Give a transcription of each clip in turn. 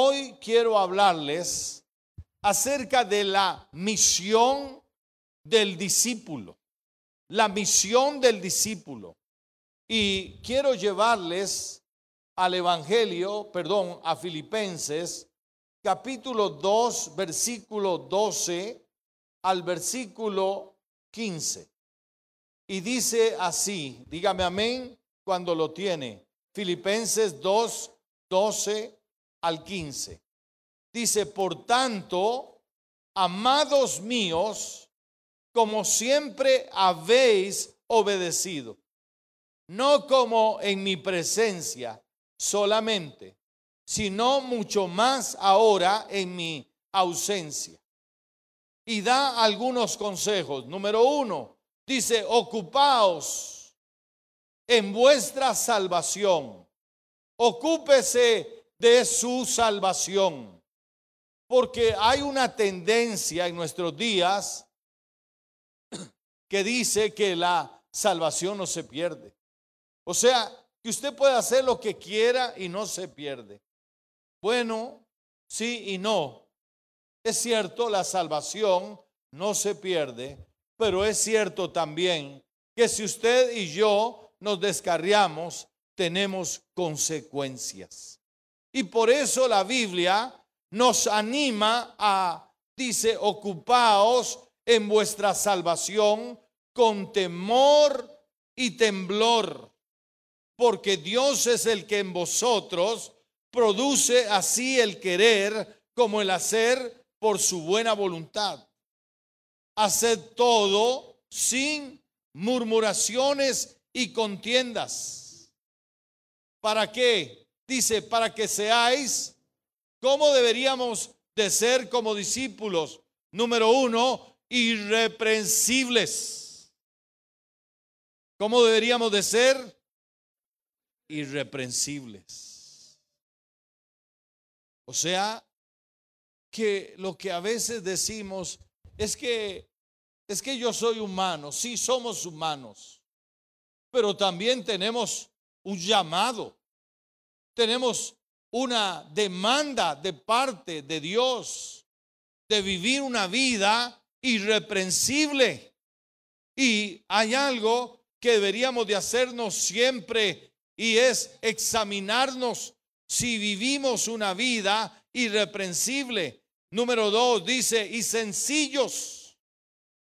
hoy quiero hablarles acerca de la misión del discípulo. La misión del discípulo. Y quiero llevarles al Evangelio, perdón, a Filipenses, capítulo 2, versículo 12 al versículo 15. Y dice así, dígame amén cuando lo tiene. Filipenses 2, 12 al 15. Dice, por tanto, amados míos, como siempre habéis obedecido, no como en mi presencia solamente, sino mucho más ahora en mi ausencia. Y da algunos consejos. Número uno, dice, ocupaos en vuestra salvación. Ocúpese de su salvación. Porque hay una tendencia en nuestros días que dice que la salvación no se pierde. O sea, que usted puede hacer lo que quiera y no se pierde. Bueno, sí y no. Es cierto, la salvación no se pierde, pero es cierto también que si usted y yo nos descarriamos, tenemos consecuencias. Y por eso la Biblia nos anima a, dice, ocupaos en vuestra salvación con temor y temblor, porque Dios es el que en vosotros produce así el querer como el hacer por su buena voluntad. Haced todo sin murmuraciones y contiendas. ¿Para qué? Dice, para que seáis como deberíamos de ser como discípulos. Número uno, irreprensibles. ¿Cómo deberíamos de ser? Irreprensibles. O sea, que lo que a veces decimos es que es que yo soy humano, sí somos humanos, pero también tenemos un llamado, tenemos una demanda de parte de Dios de vivir una vida irreprensible. Y hay algo que deberíamos de hacernos siempre y es examinarnos si vivimos una vida irreprensible. Número dos dice, y sencillos.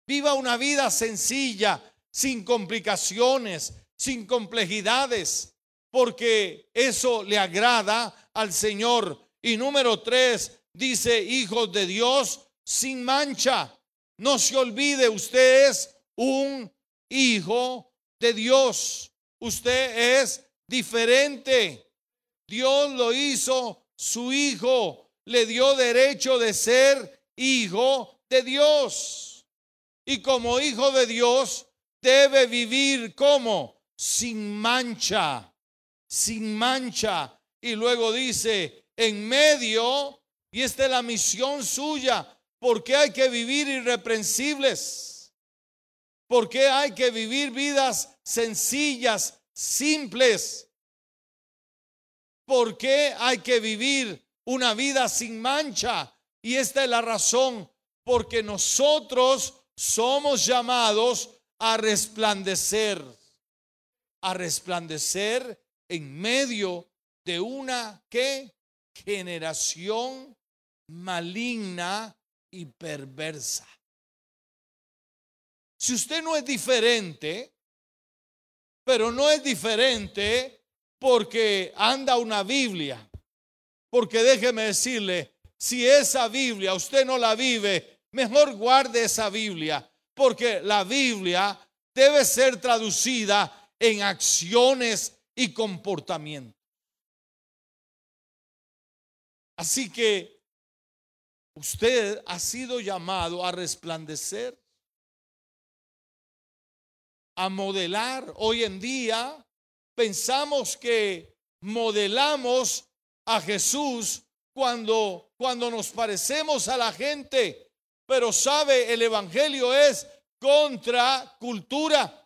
Viva una vida sencilla, sin complicaciones, sin complejidades, porque eso le agrada al Señor. Y número tres dice, hijos de Dios, sin mancha. No se olvide, usted es un hijo de Dios. Usted es diferente. Dios lo hizo su hijo, le dio derecho de ser hijo de Dios. Y como hijo de Dios debe vivir como sin mancha, sin mancha. Y luego dice, en medio, y esta es la misión suya, porque hay que vivir irreprensibles? porque hay que vivir vidas sencillas, simples? ¿Por qué hay que vivir una vida sin mancha? Y esta es la razón, porque nosotros somos llamados a resplandecer, a resplandecer en medio de una ¿qué? generación maligna y perversa. Si usted no es diferente, pero no es diferente porque anda una Biblia. Porque déjeme decirle, si esa Biblia usted no la vive, mejor guarde esa Biblia. Porque la Biblia debe ser traducida en acciones y comportamientos. Así que usted ha sido llamado a resplandecer, a modelar. Hoy en día pensamos que modelamos a Jesús cuando, cuando nos parecemos a la gente, pero sabe, el Evangelio es contra cultura.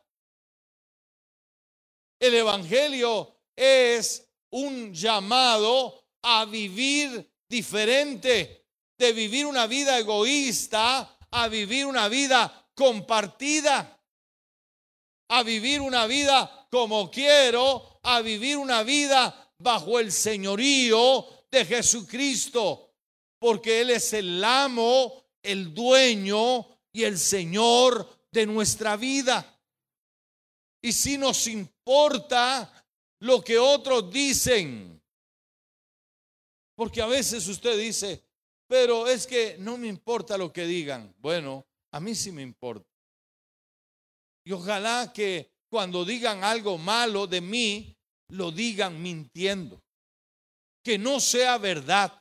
El Evangelio es un llamado a vivir diferente de vivir una vida egoísta a vivir una vida compartida, a vivir una vida como quiero, a vivir una vida bajo el señorío de Jesucristo, porque Él es el amo, el dueño y el Señor de nuestra vida. Y si nos importa lo que otros dicen, porque a veces usted dice, pero es que no me importa lo que digan. Bueno, a mí sí me importa. Y ojalá que cuando digan algo malo de mí, lo digan mintiendo. Que no sea verdad.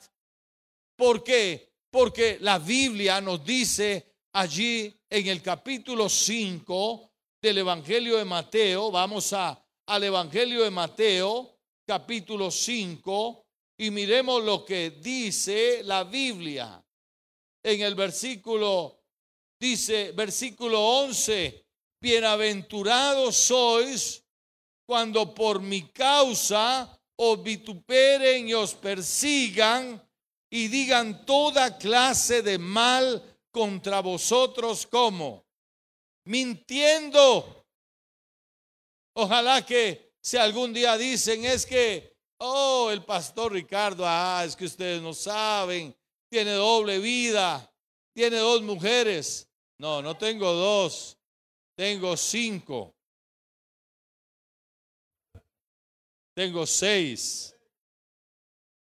¿Por qué? Porque la Biblia nos dice allí en el capítulo 5 del Evangelio de Mateo, vamos a, al Evangelio de Mateo, capítulo 5, y miremos lo que dice la Biblia. En el versículo, dice, versículo 11, bienaventurados sois cuando por mi causa os vituperen y os persigan y digan toda clase de mal contra vosotros como mintiendo. Ojalá que si algún día dicen es que Oh, el pastor Ricardo, ah, es que ustedes no saben, tiene doble vida, tiene dos mujeres. No, no tengo dos, tengo cinco. Tengo seis.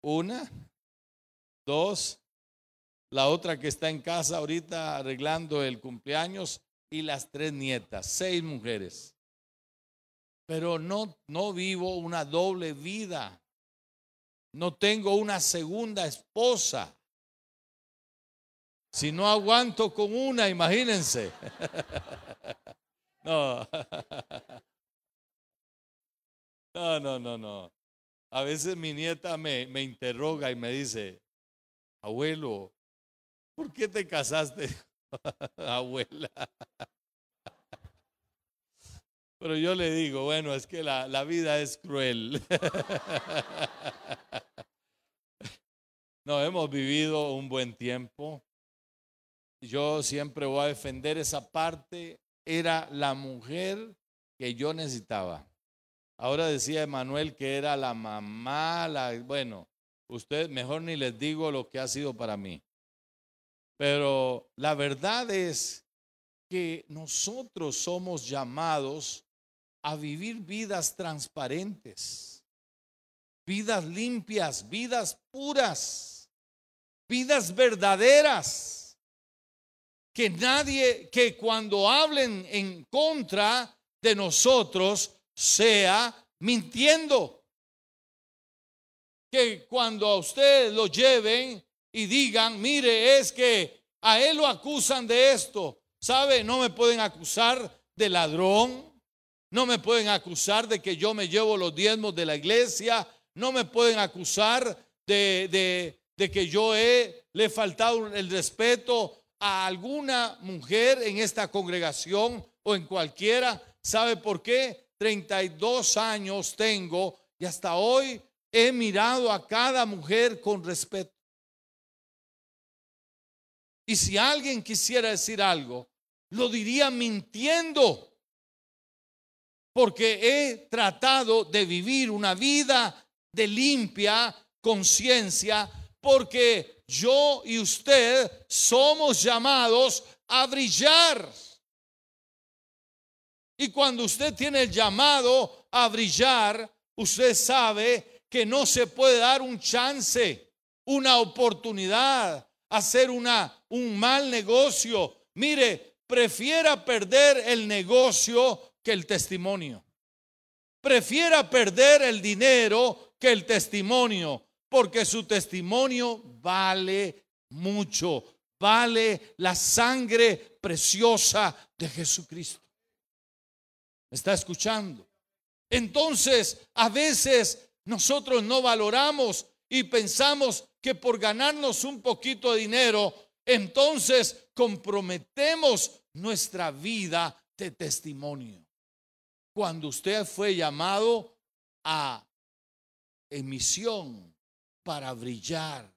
Una, dos, la otra que está en casa ahorita arreglando el cumpleaños y las tres nietas, seis mujeres pero no, no vivo una doble vida. No tengo una segunda esposa. Si no aguanto con una, imagínense. No. No, no, no, no. A veces mi nieta me, me interroga y me dice, abuelo, ¿por qué te casaste? Abuela. Pero yo le digo, bueno, es que la, la vida es cruel. no, hemos vivido un buen tiempo. Yo siempre voy a defender esa parte. Era la mujer que yo necesitaba. Ahora decía Emanuel que era la mamá, la, bueno, usted mejor ni les digo lo que ha sido para mí. Pero la verdad es que nosotros somos llamados a vivir vidas transparentes, vidas limpias, vidas puras, vidas verdaderas. Que nadie, que cuando hablen en contra de nosotros, sea mintiendo. Que cuando a usted lo lleven y digan, mire, es que a él lo acusan de esto. ¿Sabe? No me pueden acusar de ladrón, no me pueden acusar de que yo me llevo los diezmos de la iglesia. No me pueden acusar de, que yo he, le he faltado el respeto a alguna mujer en esta congregación o en cualquiera. ¿Sabe por qué? 32 años tengo y hasta hoy he mirado a cada mujer con respeto. Y si alguien quisiera decir algo, lo diría mintiendo porque he tratado de vivir una vida de limpia conciencia, porque yo y usted somos llamados a brillar. Y cuando usted tiene el llamado a brillar, usted sabe que no se puede dar un chance, una oportunidad, hacer una, un mal negocio. Mire, prefiera perder el negocio que el testimonio. Prefiera perder el dinero que el testimonio, porque su testimonio vale mucho, vale la sangre preciosa de Jesucristo. ¿Está escuchando? Entonces, a veces nosotros no valoramos y pensamos que por ganarnos un poquito de dinero, entonces comprometemos nuestra vida de testimonio cuando usted fue llamado a emisión para brillar,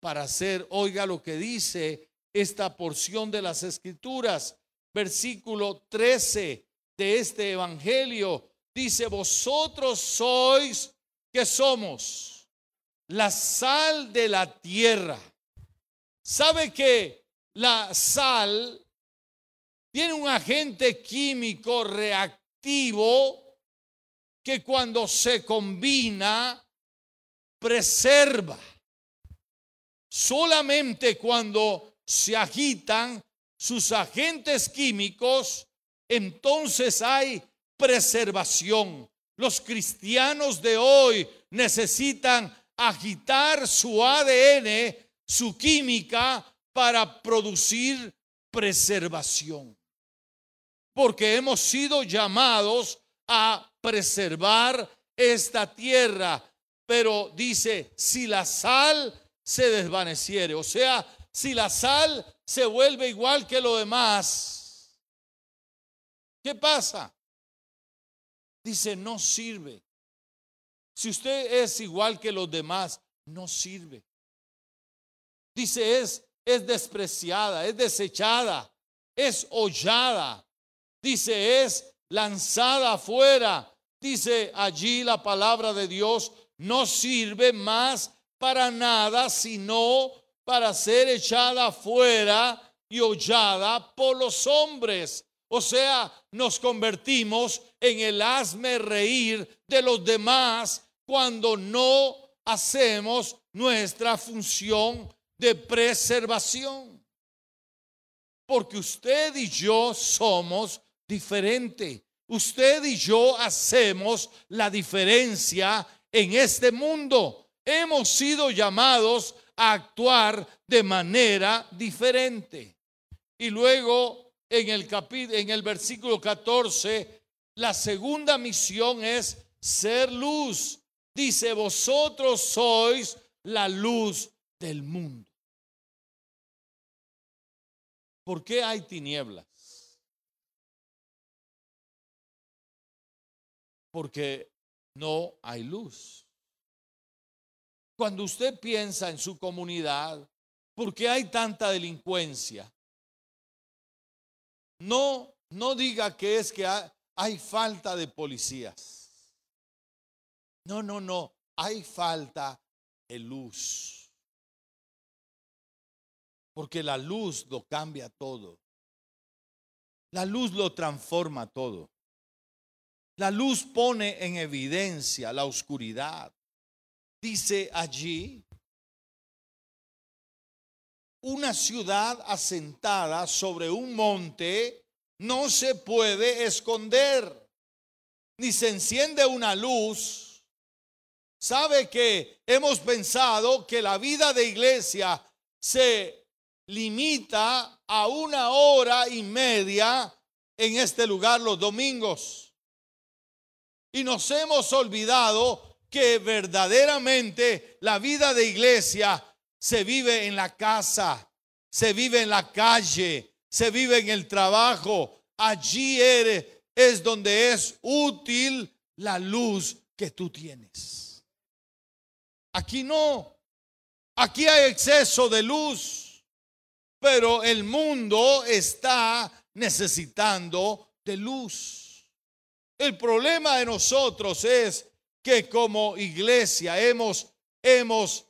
para hacer, oiga lo que dice esta porción de las escrituras, versículo 13 de este evangelio, dice, vosotros sois que somos la sal de la tierra. ¿Sabe que la sal tiene un agente químico reactivo que cuando se combina preserva. Solamente cuando se agitan sus agentes químicos, entonces hay preservación. Los cristianos de hoy necesitan agitar su ADN, su química, para producir preservación. Porque hemos sido llamados a preservar esta tierra. Pero dice, si la sal se desvaneciere, o sea, si la sal se vuelve igual que lo demás, ¿qué pasa? Dice, no sirve. Si usted es igual que los demás, no sirve. Dice, es, es despreciada, es desechada, es hollada. Dice, es lanzada afuera. Dice allí la palabra de Dios, no sirve más para nada, sino para ser echada afuera y hollada por los hombres. O sea, nos convertimos en el hazme reír de los demás cuando no hacemos nuestra función de preservación. Porque usted y yo somos diferente. Usted y yo hacemos la diferencia en este mundo. Hemos sido llamados a actuar de manera diferente. Y luego en el capítulo en el versículo 14, la segunda misión es ser luz. Dice, "Vosotros sois la luz del mundo." ¿Por qué hay tinieblas? porque no hay luz. Cuando usted piensa en su comunidad, ¿por qué hay tanta delincuencia? No, no diga que es que hay, falta de policías. No, no, no, hay falta de luz. Porque la luz lo cambia todo. La luz lo transforma todo. La luz pone en evidencia la oscuridad. Dice allí, una ciudad asentada sobre un monte no se puede esconder, ni se enciende una luz. Sabe que hemos pensado que la vida de iglesia se limita a una hora y media en este lugar los domingos. Y nos hemos olvidado que verdaderamente la vida de iglesia se vive en la casa, se vive en la calle, se vive en el trabajo. Allí eres, es donde es útil la luz que tú tienes. Aquí no. Aquí hay exceso de luz, pero el mundo está necesitando de luz. El problema de nosotros es que como iglesia hemos, hemos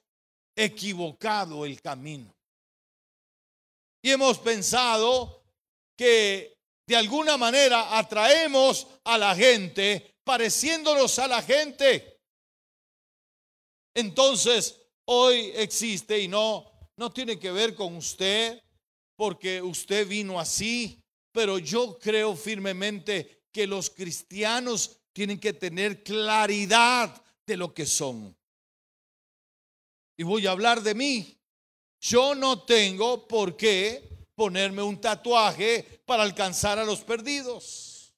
equivocado el camino. Y hemos pensado que de alguna manera atraemos a la gente pareciéndonos a la gente. Entonces, hoy existe y no no tiene que ver con usted porque usted vino así, pero yo creo firmemente que los cristianos tienen que tener claridad de lo que son. Y voy a hablar de mí. Yo no tengo por qué ponerme un tatuaje para alcanzar a los perdidos.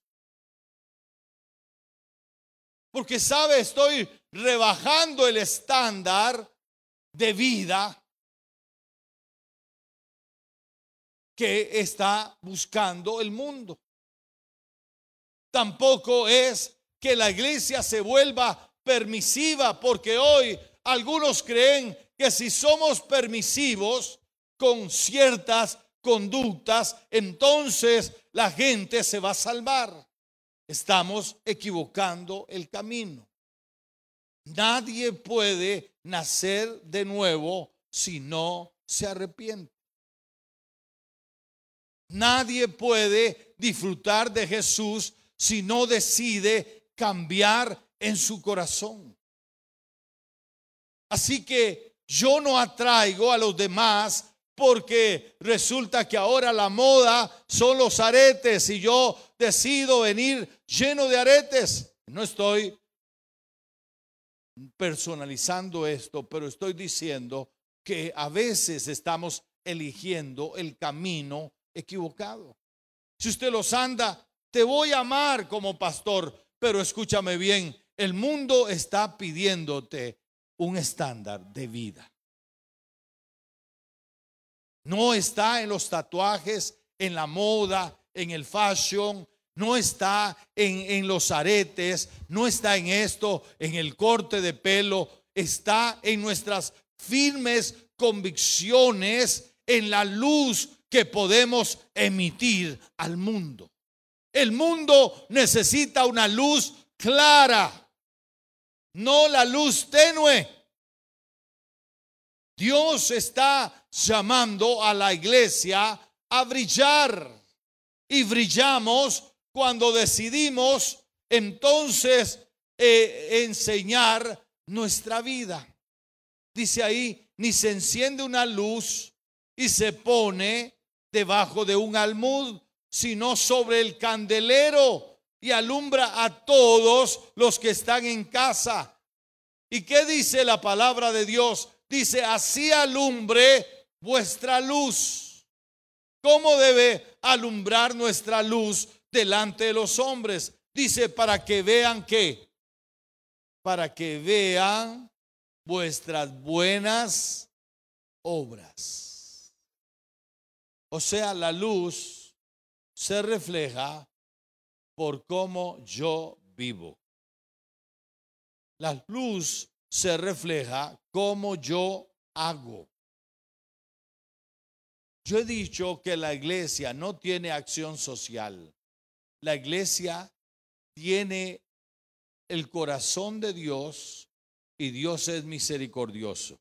Porque, ¿sabe? Estoy rebajando el estándar de vida que está buscando el mundo. Tampoco es que la iglesia se vuelva permisiva, porque hoy algunos creen que si somos permisivos con ciertas conductas, entonces la gente se va a salvar. Estamos equivocando el camino. Nadie puede nacer de nuevo si no se arrepiente. Nadie puede disfrutar de Jesús si no decide cambiar en su corazón. Así que yo no atraigo a los demás porque resulta que ahora la moda son los aretes y yo decido venir lleno de aretes. No estoy personalizando esto, pero estoy diciendo que a veces estamos eligiendo el camino equivocado. Si usted los anda, te voy a amar como pastor, pero escúchame bien, el mundo está pidiéndote un estándar de vida. No está en los tatuajes, en la moda, en el fashion, no está en, en, los aretes, no está en esto, en el corte de pelo, está en nuestras firmes convicciones, en la luz que podemos emitir al mundo. El mundo necesita una luz clara, no la luz tenue. Dios está llamando a la iglesia a brillar y brillamos cuando decidimos entonces eh, enseñar nuestra vida. Dice ahí, ni se enciende una luz y se pone debajo de un almud, sino sobre el candelero y alumbra a todos los que están en casa. ¿Y qué dice la palabra de Dios? Dice, así alumbre vuestra luz. ¿Cómo debe alumbrar nuestra luz delante de los hombres? Dice, para que vean que, para que vean vuestras buenas obras. O sea, la luz se refleja por cómo yo vivo. La luz se refleja como yo hago. Yo he dicho que la iglesia no tiene acción social. La iglesia tiene el corazón de Dios y Dios es misericordioso.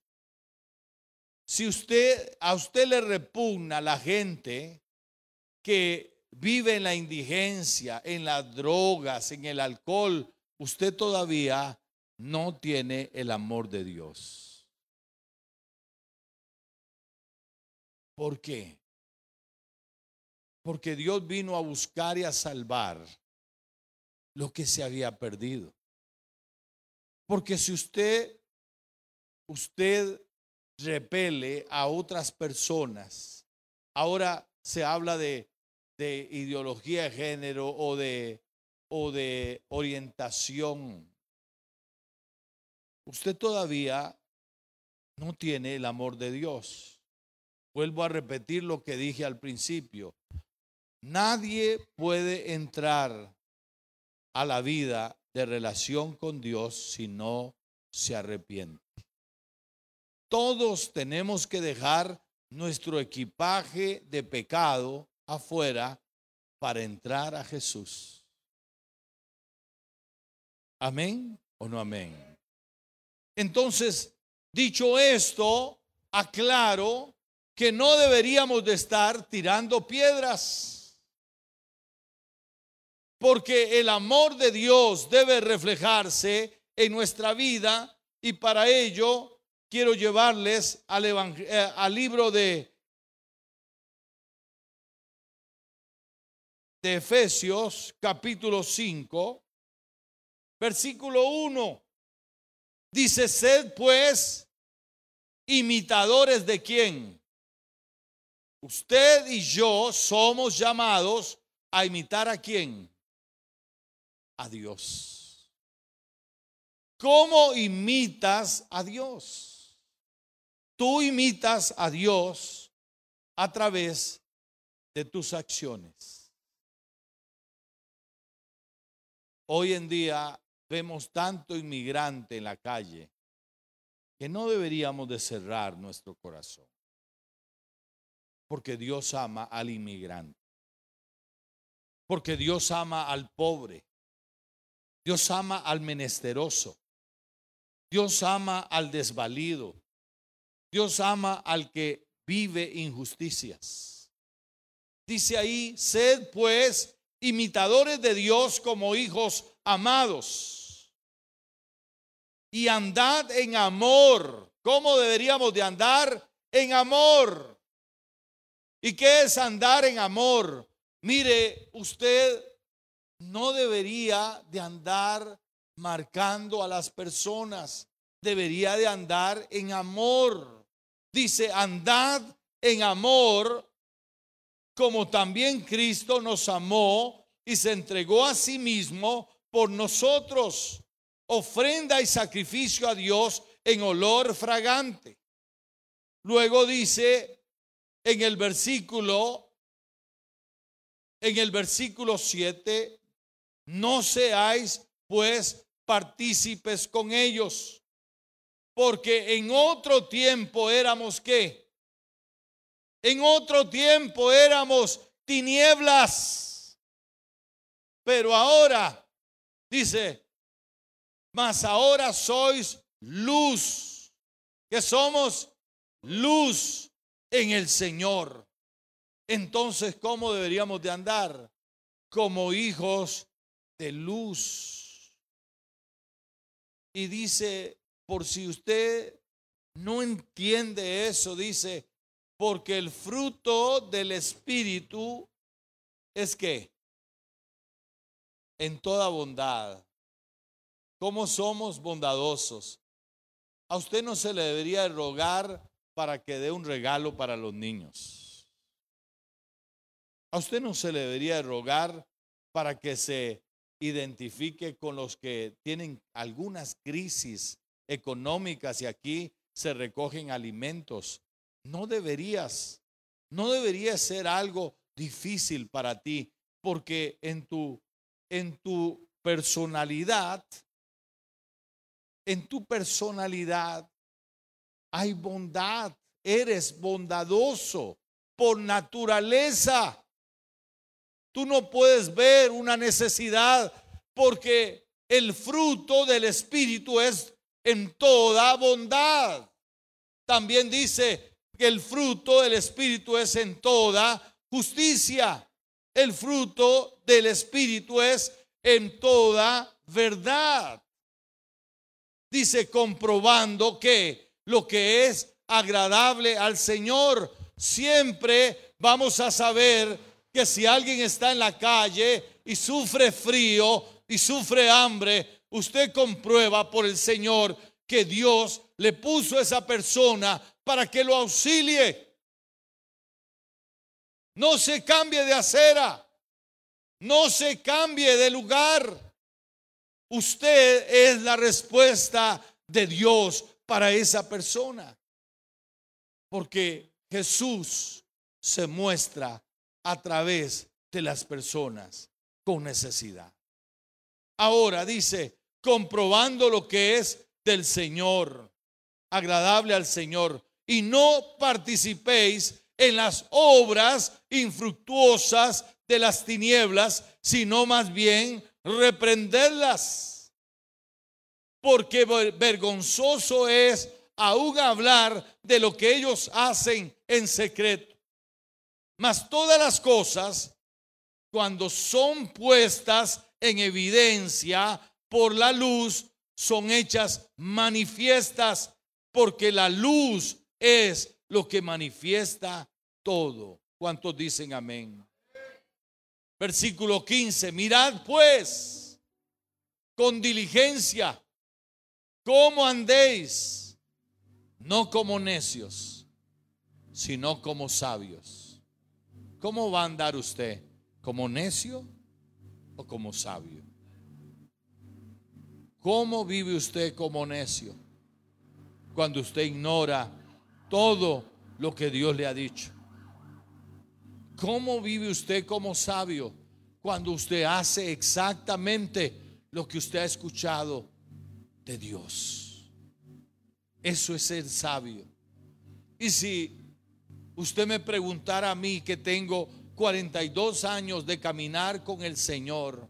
Si usted a usted le repugna la gente que vive en la indigencia, en las drogas, en el alcohol, usted todavía no tiene el amor de Dios. ¿Por qué? Porque Dios vino a buscar y a salvar lo que se había perdido. Porque si usted, usted repele a otras personas, ahora se habla de de ideología de género o de orientación, usted todavía no tiene el amor de Dios. Vuelvo a repetir lo que dije al principio. Nadie puede entrar a la vida de relación con Dios si no se arrepiente. Todos tenemos que dejar nuestro equipaje de pecado afuera para entrar a Jesús. Amén o no amén. Entonces, dicho esto, aclaro que no deberíamos de estar tirando piedras. Porque el amor de Dios debe reflejarse en nuestra vida y para ello quiero llevarles al, eh, al libro de de Efesios capítulo 5, versículo 1. Dice, sed pues imitadores de quién. Usted y yo somos llamados a imitar a quién. A Dios. ¿Cómo imitas a Dios? Tú imitas a Dios a través de tus acciones. Hoy en día vemos tanto inmigrante en la calle que no deberíamos de cerrar nuestro corazón. Porque Dios ama al inmigrante. Porque Dios ama al pobre. Dios ama al menesteroso. Dios ama al desvalido. Dios ama al que vive injusticias. Dice ahí, sed pues imitadores de Dios como hijos amados. Y andad en amor. ¿Cómo deberíamos de andar? En amor. ¿Y qué es andar en amor? Mire, usted no debería de andar marcando a las personas, debería de andar en amor. Dice, andad en amor como también Cristo nos amó y se entregó a sí mismo por nosotros, ofrenda y sacrificio a Dios en olor fragante. Luego dice en el versículo en el versículo 7, no seáis pues partícipes con ellos, porque en otro tiempo éramos qué? En otro tiempo éramos tinieblas, pero ahora, dice, mas ahora sois luz, que somos luz en el Señor. Entonces, ¿cómo deberíamos de andar? Como hijos de luz. Y dice, por si usted no entiende eso, dice, porque el fruto del Espíritu es que en toda bondad. ¿Cómo somos bondadosos? A usted no se le debería rogar para que dé un regalo para los niños. A usted no se le debería rogar para que se identifique con los que tienen algunas crisis económicas y aquí se recogen alimentos. No deberías, no debería ser algo difícil para ti, porque en tu, en tu personalidad, en tu personalidad hay bondad, eres bondadoso por naturaleza. Tú no puedes ver una necesidad porque el fruto del Espíritu es en toda bondad. También dice que el fruto del Espíritu es en toda justicia. El fruto del Espíritu es en toda verdad. Dice comprobando que lo que es agradable al Señor, siempre vamos a saber que si alguien está en la calle y sufre frío y sufre hambre, usted comprueba por el Señor que Dios le puso a esa persona para que lo auxilie. No se cambie de acera. No se cambie de lugar. Usted es la respuesta de Dios para esa persona. Porque Jesús se muestra a través de las personas con necesidad. Ahora dice, comprobando lo que es del Señor, agradable al Señor, y no participéis en las obras infructuosas de las tinieblas, sino más bien reprenderlas. Porque vergonzoso es aún hablar de lo que ellos hacen en secreto. Mas todas las cosas, cuando son puestas en evidencia por la luz, son hechas manifiestas, porque la luz es lo que manifiesta todo. ¿Cuántos dicen amén? Versículo 15, mirad pues con diligencia cómo andéis, no como necios, sino como sabios ¿Cómo va a andar usted? ¿Como necio o como sabio? ¿Cómo vive usted como necio? Cuando usted ignora todo lo que Dios le ha dicho. ¿Cómo vive usted como sabio? Cuando usted hace exactamente lo que usted ha escuchado de Dios. Eso es ser sabio. Y si usted me preguntara a mí que tengo 42 años de caminar con el Señor,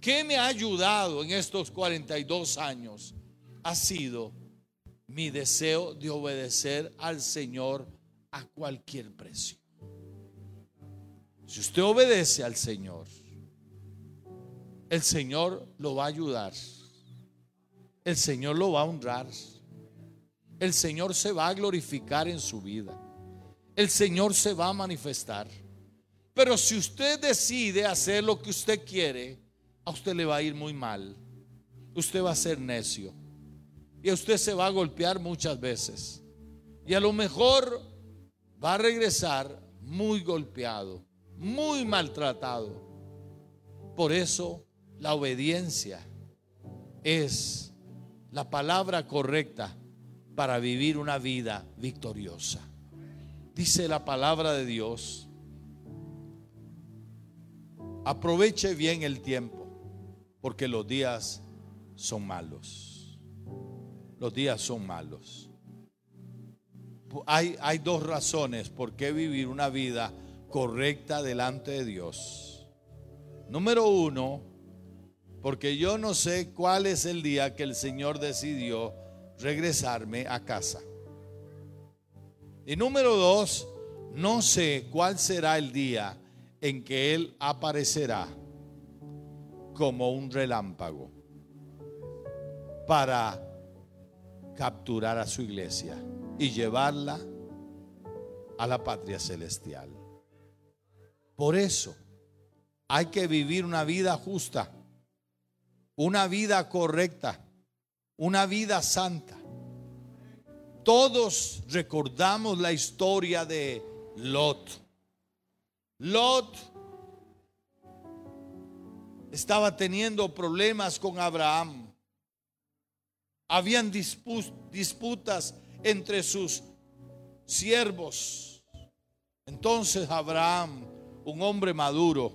¿qué me ha ayudado en estos 42 años? Ha sido mi deseo de obedecer al Señor a cualquier precio. Si usted obedece al Señor, el Señor lo va a ayudar. El Señor lo va a honrar. El Señor se va a glorificar en su vida. El Señor se va a manifestar. Pero si usted decide hacer lo que usted quiere, usted le va a ir muy mal. Usted va a ser necio. Y a usted se va a golpear muchas veces. Y a lo mejor va a regresar muy golpeado muy maltratado. Por eso la obediencia es la palabra correcta para vivir una vida victoriosa. Dice la palabra de Dios, aproveche bien el tiempo, porque los días son malos. Los días son malos. Hay, hay dos razones por qué vivir una vida correcta delante de Dios. Número uno, porque yo no sé cuál es el día que el Señor decidió regresarme a casa. Y número dos, no sé cuál será el día en que Él aparecerá como un relámpago para capturar a su iglesia y llevarla a la patria celestial. Por eso hay que vivir una vida justa, una vida correcta, una vida santa. Todos recordamos la historia de Lot. Lot estaba teniendo problemas con Abraham. Habían disputas entre sus siervos. Entonces Abraham un hombre maduro,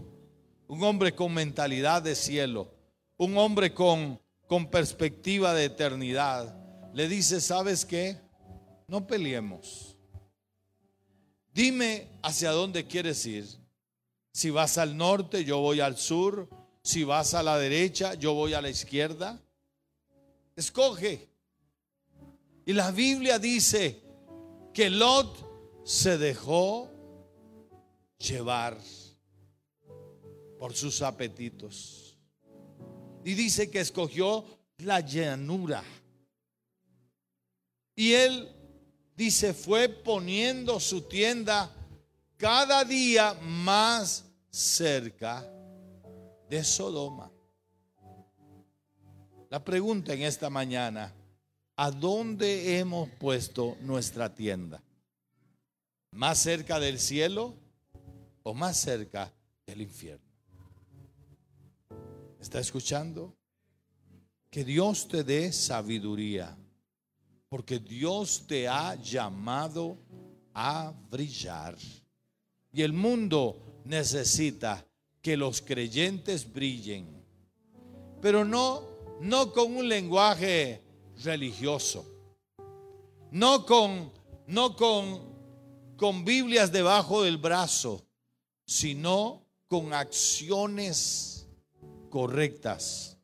un hombre con mentalidad de cielo, un hombre con, con perspectiva de eternidad, le dice, ¿sabes qué? No peleemos. Dime hacia dónde quieres ir. Si vas al norte, yo voy al sur. Si vas a la derecha, yo voy a la izquierda. Escoge. Y la Biblia dice que Lot se dejó llevar por sus apetitos. Y dice que escogió la llanura. Y él dice, fue poniendo su tienda cada día más cerca de Sodoma. La pregunta en esta mañana, ¿a dónde hemos puesto nuestra tienda? ¿Más cerca del cielo o más cerca del infierno. ¿Está escuchando? Que Dios te dé sabiduría, porque Dios te ha llamado a brillar. Y el mundo necesita que los creyentes brillen, pero no no con un lenguaje religioso, no con no con con Biblias debajo del brazo, sino con acciones correctas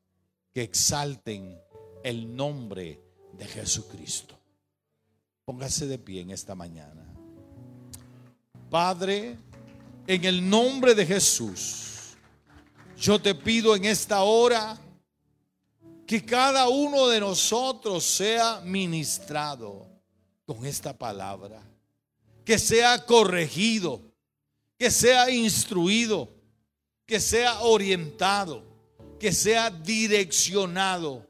que exalten el nombre de Jesucristo. Póngase de pie en esta mañana. Padre, en el nombre de Jesús, yo te pido en esta hora que cada uno de nosotros sea ministrado con esta palabra, que sea corregido que sea instruido, que sea orientado, que sea direccionado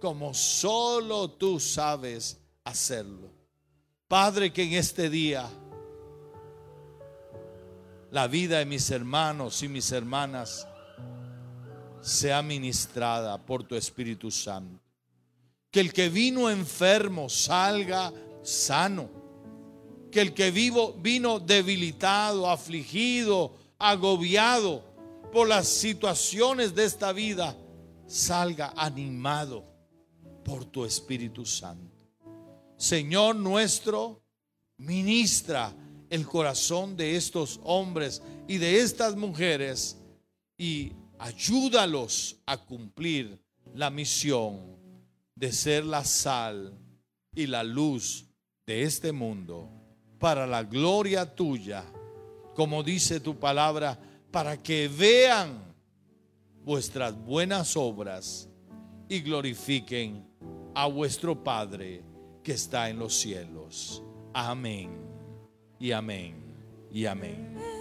como solo tú sabes hacerlo. Padre, que en este día la vida de mis hermanos y mis hermanas sea ministrada por tu Espíritu Santo. Que el que vino enfermo salga sano que el que vivo vino debilitado, afligido, agobiado por las situaciones de esta vida, salga animado por tu Espíritu Santo. Señor nuestro, ministra el corazón de estos hombres y de estas mujeres y ayúdalos a cumplir la misión de ser la sal y la luz de este mundo para la gloria tuya, como dice tu palabra, para que vean vuestras buenas obras y glorifiquen a vuestro Padre que está en los cielos. Amén y amén y amén.